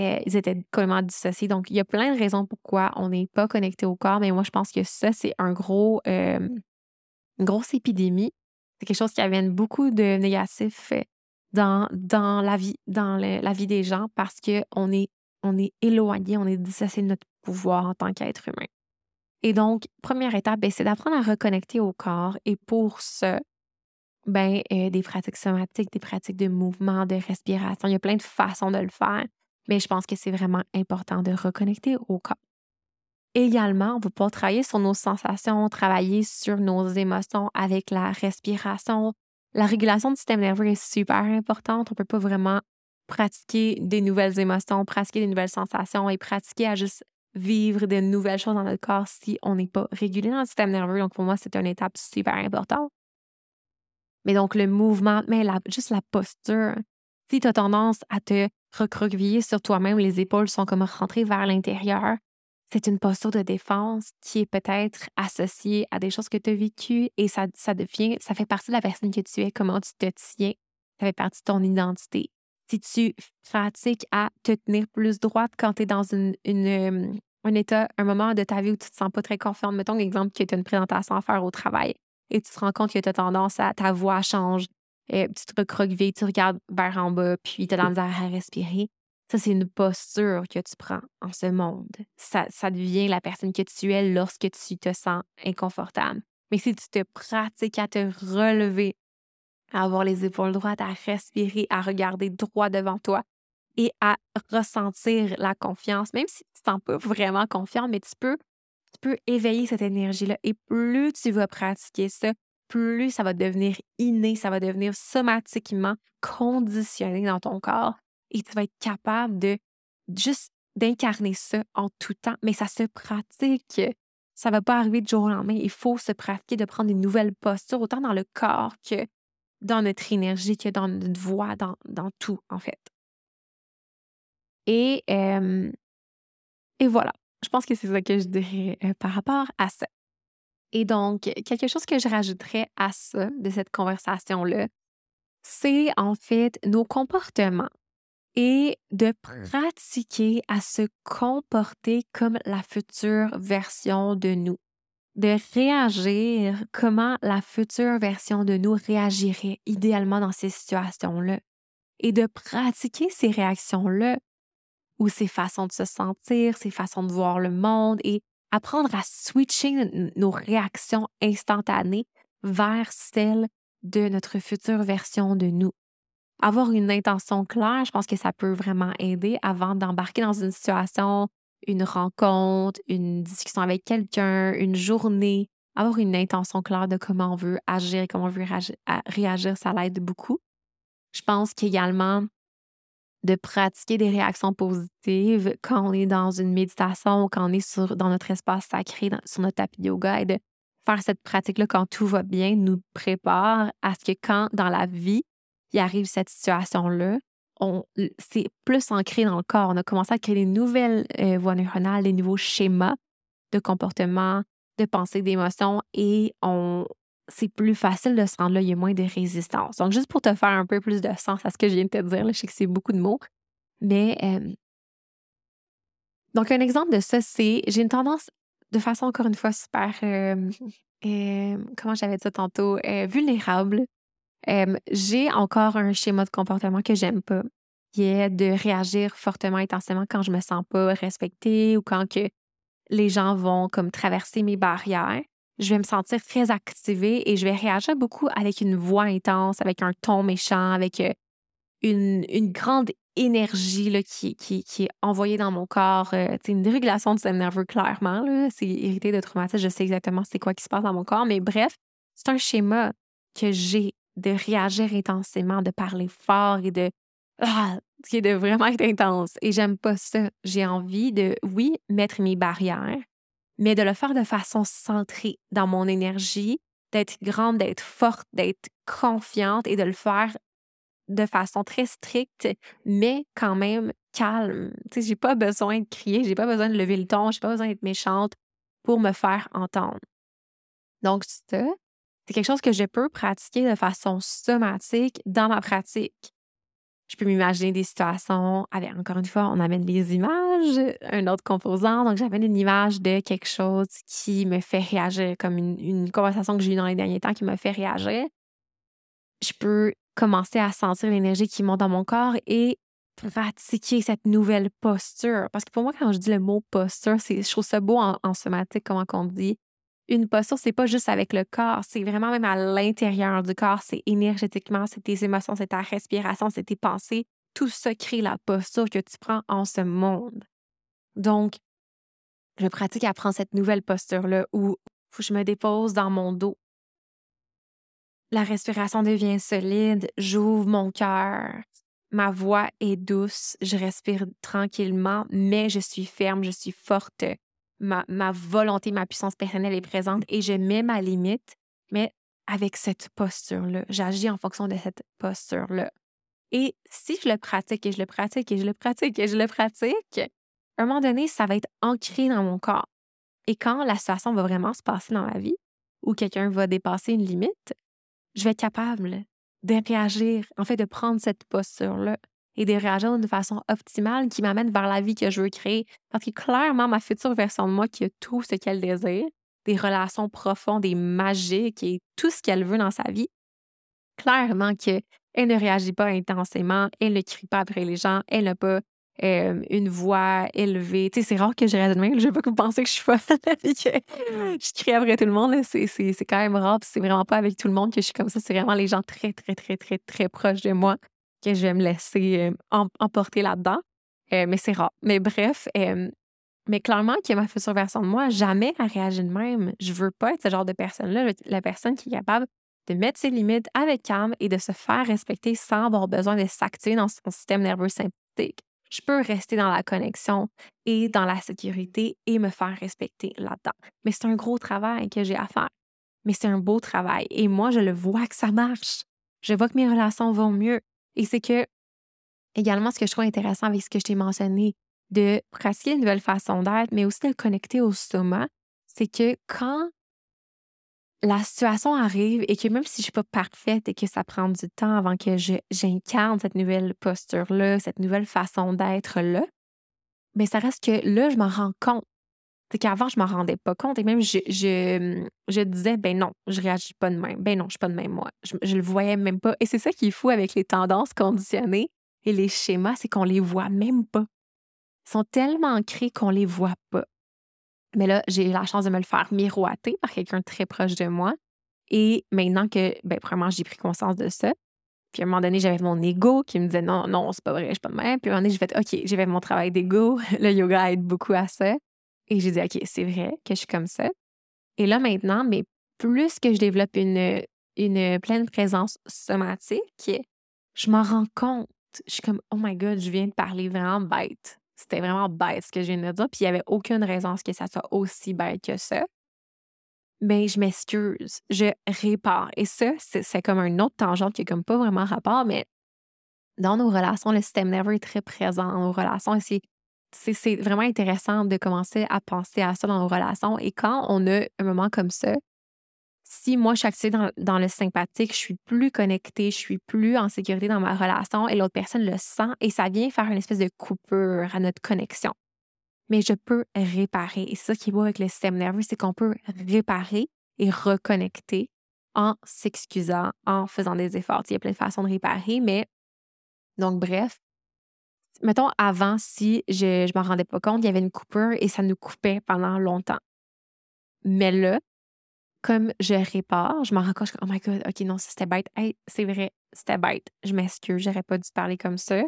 euh, étaient complètement dissociés. Donc, il y a plein de raisons pourquoi on n'est pas connecté au corps, mais moi, je pense que ça, c'est euh, une grosse épidémie. C'est quelque chose qui amène beaucoup de négatifs euh, dans, la vie, dans la vie des gens parce qu'on est, on est éloigné, on est dissocié de notre pouvoir en tant qu'être humain. Et donc, première étape, ben, c'est d'apprendre à reconnecter au corps. Et pour ça, ben, des pratiques somatiques, des pratiques de mouvement, de respiration. Il y a plein de façons de le faire, mais je pense que c'est vraiment important de reconnecter au corps. Également, on va pouvoir travailler sur nos sensations, travailler sur nos émotions avec la respiration. La régulation du système nerveux est super importante. On ne peut pas vraiment pratiquer des nouvelles émotions, pratiquer des nouvelles sensations et pratiquer à juste vivre de nouvelles choses dans notre corps si on n'est pas régulé dans le système nerveux. Donc, pour moi, c'est une étape super importante. Mais donc, le mouvement, mais juste la posture. Si tu as tendance à te recroqueviller sur toi-même, les épaules sont comme rentrées vers l'intérieur, c'est une posture de défense qui est peut-être associée à des choses que tu as vécues et ça, ça devient, ça fait partie de la personne que tu es, comment tu te tiens. Ça fait partie de ton identité. Si tu pratiques à te tenir plus droite quand tu es dans une, une, un état, un moment de ta vie où tu te sens pas très confiante, mettons l'exemple que tu as une présentation à faire au travail et tu te rends compte que tu as tendance à ta voix change, et tu te recroquevilles, tu regardes vers en bas, puis tu as la misère à respirer. Ça, c'est une posture que tu prends en ce monde. Ça, ça devient la personne que tu es lorsque tu te sens inconfortable. Mais si tu te pratiques à te relever, à avoir les épaules droites, à respirer, à regarder droit devant toi et à ressentir la confiance, même si tu ne sens pas vraiment confiant, mais tu peux tu peux éveiller cette énergie-là. Et plus tu vas pratiquer ça, plus ça va devenir inné, ça va devenir somatiquement conditionné dans ton corps et tu vas être capable de juste d'incarner ça en tout temps. Mais ça se pratique. Ça ne va pas arriver du jour au lendemain. Il faut se pratiquer de prendre des nouvelles postures, autant dans le corps que dans notre énergie, que dans notre voix, dans, dans tout, en fait. Et, et voilà. Je pense que c'est ça que je dirais euh, par rapport à ça. Et donc, quelque chose que je rajouterais à ça, de cette conversation-là, c'est en fait nos comportements et de pratiquer à se comporter comme la future version de nous. De réagir comment la future version de nous réagirait idéalement dans ces situations-là. Et de pratiquer ces réactions-là ou ses façons de se sentir, ses façons de voir le monde et apprendre à switcher nos réactions instantanées vers celles de notre future version de nous. Avoir une intention claire, je pense que ça peut vraiment aider avant d'embarquer dans une situation, une rencontre, une discussion avec quelqu'un, une journée. Avoir une intention claire de comment on veut agir, comment on veut réagir, ça l'aide beaucoup. Je pense qu'également, de pratiquer des réactions positives quand on est dans une méditation ou quand on est sur, dans notre espace sacré, sur notre tapis yoga et de faire cette pratique-là quand tout va bien nous prépare à ce que quand dans la vie, il arrive cette situation-là, c'est plus ancré dans le corps. On a commencé à créer des nouvelles euh, voies neuronales, des nouveaux schémas de comportement, de pensée, d'émotion et on, c'est plus facile de se rendre là, il y a moins de résistance. Donc, juste pour te faire un peu plus de sens à ce que je viens de te dire, je sais que c'est beaucoup de mots, mais donc un exemple de ça, c'est j'ai une tendance de façon encore une fois super, comment j'avais dit ça tantôt, j'ai encore un schéma de comportement que j'aime pas, qui est de réagir fortement intensément quand je me sens pas respectée ou quand que les gens vont comme traverser mes barrières je vais me sentir très activée et je vais réagir beaucoup avec une voix intense, avec un ton méchant, avec une, grande énergie là, qui, est envoyée dans mon corps. Euh, une dérégulation du système nerveux, clairement. C'est irrité de traumatisme. Je sais exactement c'est quoi qui se passe dans mon corps. Mais bref, c'est un schéma que j'ai de réagir intensément, de parler fort et de. Ah, qui est de vraiment être intense. Et j'aime pas ça. J'ai envie de, oui, mettre mes barrières, mais de le faire de façon centrée dans mon énergie, d'être grande, d'être forte, d'être confiante et de le faire de façon très stricte, mais quand même calme. Tu sais, j'ai pas besoin de crier, j'ai pas besoin de lever le ton, j'ai pas besoin d'être méchante pour me faire entendre. Donc, ça, c'est quelque chose que je peux pratiquer de façon somatique dans ma pratique. Je peux m'imaginer des situations avec, encore une fois, on amène les images, un autre composant. Donc, j'amène une image de quelque chose qui me fait réagir, comme une, conversation que j'ai eue dans les derniers temps qui me fait réagir. Je peux commencer à sentir l'énergie qui monte dans mon corps et pratiquer cette nouvelle posture. Parce que pour moi, quand je dis le mot posture, je trouve ça beau en, somatique, comment on dit. Une posture, c'est pas juste avec le corps, c'est vraiment même à l'intérieur du corps, c'est énergétiquement, c'est tes émotions, c'est ta respiration, c'est tes pensées. Tout ça crée la posture que tu prends en ce monde. Donc, je pratique à prendre cette nouvelle posture-là où je me dépose dans mon dos. La respiration devient solide, j'ouvre mon cœur, Ma voix est douce, je respire tranquillement, mais je suis ferme, je suis forte. Ma, volonté, ma puissance personnelle est présente et je mets ma limite, mais avec cette posture-là. J'agis en fonction de cette posture-là. Et si je le pratique et je le pratique et je le pratique et je le pratique, à un moment donné, ça va être ancré dans mon corps. Et quand la situation va vraiment se passer dans ma vie, ou quelqu'un va dépasser une limite, je vais être capable de réagir, en fait, de prendre cette posture-là et de réagir d'une façon optimale qui m'amène vers la vie que je veux créer. Parce que clairement, ma future version de moi qui a tout ce qu'elle désire, des relations profondes et magiques et tout ce qu'elle veut dans sa vie, clairement qu'elle ne réagit pas intensément, elle ne crie pas après les gens, elle n'a pas une voix élevée. Tu sais, c'est rare que je reste de même. Je veux pas que vous pensez que je suis folle et que je crie après tout le monde. C'est, quand même rare. c'est vraiment pas avec tout le monde que je suis comme ça. C'est vraiment les gens très, très, très, très, très proches de moi que je vais me laisser emporter là-dedans. mais c'est rare. Mais bref, mais clairement, qui est ma future version de moi, jamais elle réagit de même. Je veux pas être ce genre de personne-là, la personne qui est capable de mettre ses limites avec calme et de se faire respecter sans avoir besoin de s'activer dans son système nerveux sympathique je peux rester dans la connexion et dans la sécurité et me faire respecter là-dedans. Mais c'est un gros travail que j'ai à faire. Mais c'est un beau travail. Et moi, je le vois que ça marche. Je vois que mes relations vont mieux. Et c'est que, également, ce que je trouve intéressant avec ce que je t'ai mentionné, de pratiquer une nouvelle façon d'être, mais aussi de connecter au soma, c'est que quand la situation arrive et que même si je ne suis pas parfaite et que ça prend du temps avant que j'incarne cette nouvelle posture-là, cette nouvelle façon d'être-là, mais ça reste que là, je m'en rends compte. C'est qu'avant, je m'en rendais pas compte et même je, je, disais, ben non, je réagis pas de même. Ben non, je suis pas de même moi. Je, je le voyais même pas. Et c'est ça qui est fou avec les tendances conditionnées et les schémas, c'est qu'on les voit même pas. Ils sont tellement ancrés qu'on les voit pas. Mais là, j'ai eu la chance de me le faire miroiter par quelqu'un très proche de moi. Et maintenant que, ben, premièrement, j'ai pris conscience de ça. Puis à un moment donné, j'avais mon ego qui me disait non, non, c'est pas vrai, je suis pas de même. Puis à un moment donné, j'ai fait OK, j'ai fait mon travail d'ego. Le yoga aide beaucoup à ça. Et j'ai dit OK, c'est vrai que je suis comme ça. Et là maintenant, mais plus que je développe une, une pleine présence somatique, je m'en rends compte. Je suis comme oh my God, je viens de parler vraiment bête. C'était vraiment bête ce que je viens de dire, puis il n'y avait aucune raison à ce que ça soit aussi bête que ça. Mais je m'excuse, je répare. Et ça, c'est comme un autre tangente qui n'a pas vraiment rapport, mais dans nos relations, le système nerveux est très présent dans nos relations. C'est vraiment intéressant de commencer à penser à ça dans nos relations. Et quand on a un moment comme ça, si moi, je suis activée dans, le sympathique, je suis plus connectée, je suis plus en sécurité dans ma relation et l'autre personne le sent et ça vient faire une espèce de coupure à notre connexion. Mais je peux réparer. Et c'est ça qui est beau avec le système nerveux, c'est qu'on peut réparer et reconnecter en s'excusant, en faisant des efforts. Il y a plein de façons de réparer, mais donc bref, mettons avant, si je ne m'en rendais pas compte, il y avait une coupure et ça nous coupait pendant longtemps. Mais là, comme je répare, je m'en rends compte, oh my God, OK, non, c'était bête. Hey, c'est vrai, c'était bête. Je m'excuse, j'aurais pas dû parler comme ça.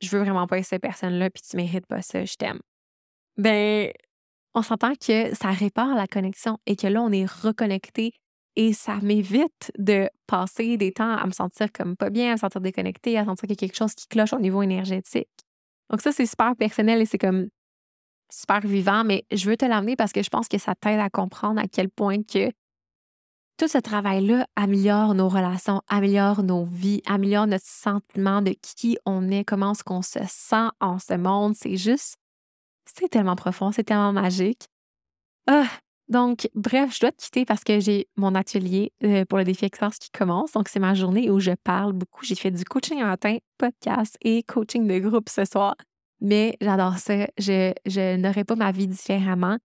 Je veux vraiment pas être cette personne-là, puis tu mérites pas ça, je t'aime. Ben, on s'entend que ça répare la connexion et que là, on est reconnecté et ça m'évite de passer des temps à me sentir comme pas bien, à me sentir déconnecté, à sentir qu'il y a quelque chose qui cloche au niveau énergétique. Donc ça, c'est super personnel et c'est comme super vivant, mais je veux te l'amener parce que je pense que ça t'aide à comprendre à quel point que tout ce travail-là améliore nos relations, améliore nos vies, améliore notre sentiment de qui on est, comment est-ce qu'on se sent en ce monde. C'est juste, c'est tellement profond, c'est tellement magique. Ah, Donc, bref, je dois te quitter parce que j'ai mon atelier euh, pour le défi Excellence qui commence. Donc, c'est ma journée où je parle beaucoup. J'ai fait du coaching en matin, podcast et coaching de groupe ce soir. Mais j'adore ça. Je, n'aurais pas ma vie différemment.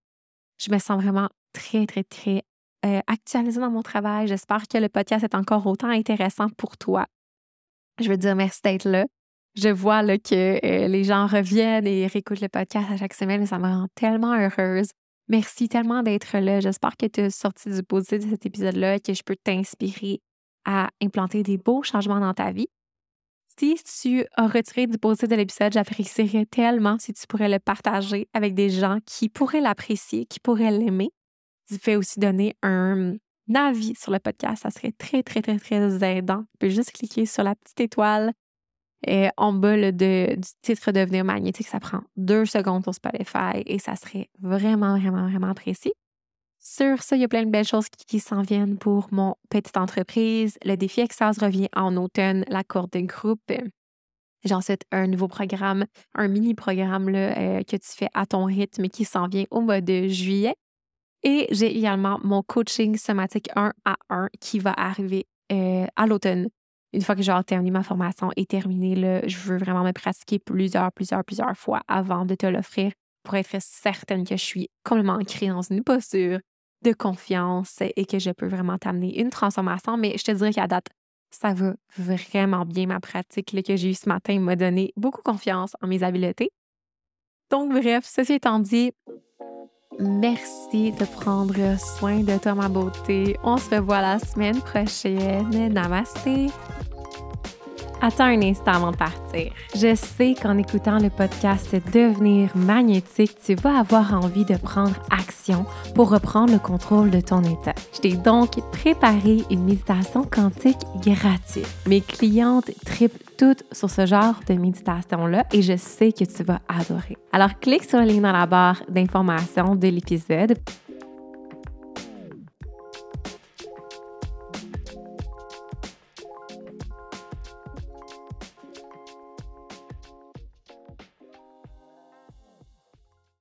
Je me sens vraiment très, très, très euh, actualisée dans mon travail. J'espère que le podcast est encore autant intéressant pour toi. Je veux dire merci d'être là. Je vois que euh, les gens reviennent et réécoutent le podcast à chaque semaine et ça me rend tellement heureuse. Merci tellement d'être là. J'espère que tu as sorti du positif de cet épisode-là et que je peux t'inspirer à implanter des beaux changements dans ta vie. Si tu as retiré du positif de l'épisode, j'apprécierais tellement si tu pourrais le partager avec des gens qui pourraient l'apprécier, qui pourraient l'aimer. Tu fais aussi donner un avis sur le podcast. Ça serait très, très, très, très aidant. Tu peux juste cliquer sur la petite étoile en bas de, du titre Devenir magnétique. Ça prend deux secondes pour Spotify et ça serait vraiment, vraiment, vraiment apprécié. Sur ça, il y a plein de belles choses qui, s'en viennent pour mon petite entreprise. Le défi Exas revient en automne, la cour de groupe. J'ensuite un nouveau programme, un mini-programme euh, que tu fais à ton rythme qui s'en vient au mois de juillet. Et j'ai également mon coaching somatique 1 à 1 qui va arriver euh, à l'automne. Une fois que j'aurai terminé ma formation et terminé, là, je veux vraiment me pratiquer plusieurs, plusieurs, plusieurs fois avant de te l'offrir pour être certaine que je suis complètement ancrée dans une posture de confiance et que je peux vraiment t'amener une transformation. Mais je te dirais qu'à date, ça va vraiment bien. Ma pratique que j'ai eue ce matin m'a donné beaucoup confiance en mes habiletés. Donc, bref, ceci étant dit, merci de prendre soin de toi, ma beauté. On se revoit la semaine prochaine. Namasté. Attends un instant avant de partir. Je sais qu'en écoutant le podcast Devenir magnétique, tu vas avoir envie de prendre action pour reprendre le contrôle de ton état. Je t'ai donc préparé une méditation quantique gratuite. Mes clientes tripent toutes sur ce genre de méditation-là et je sais que tu vas adorer. Alors clique sur le lien dans la barre d'information de l'épisode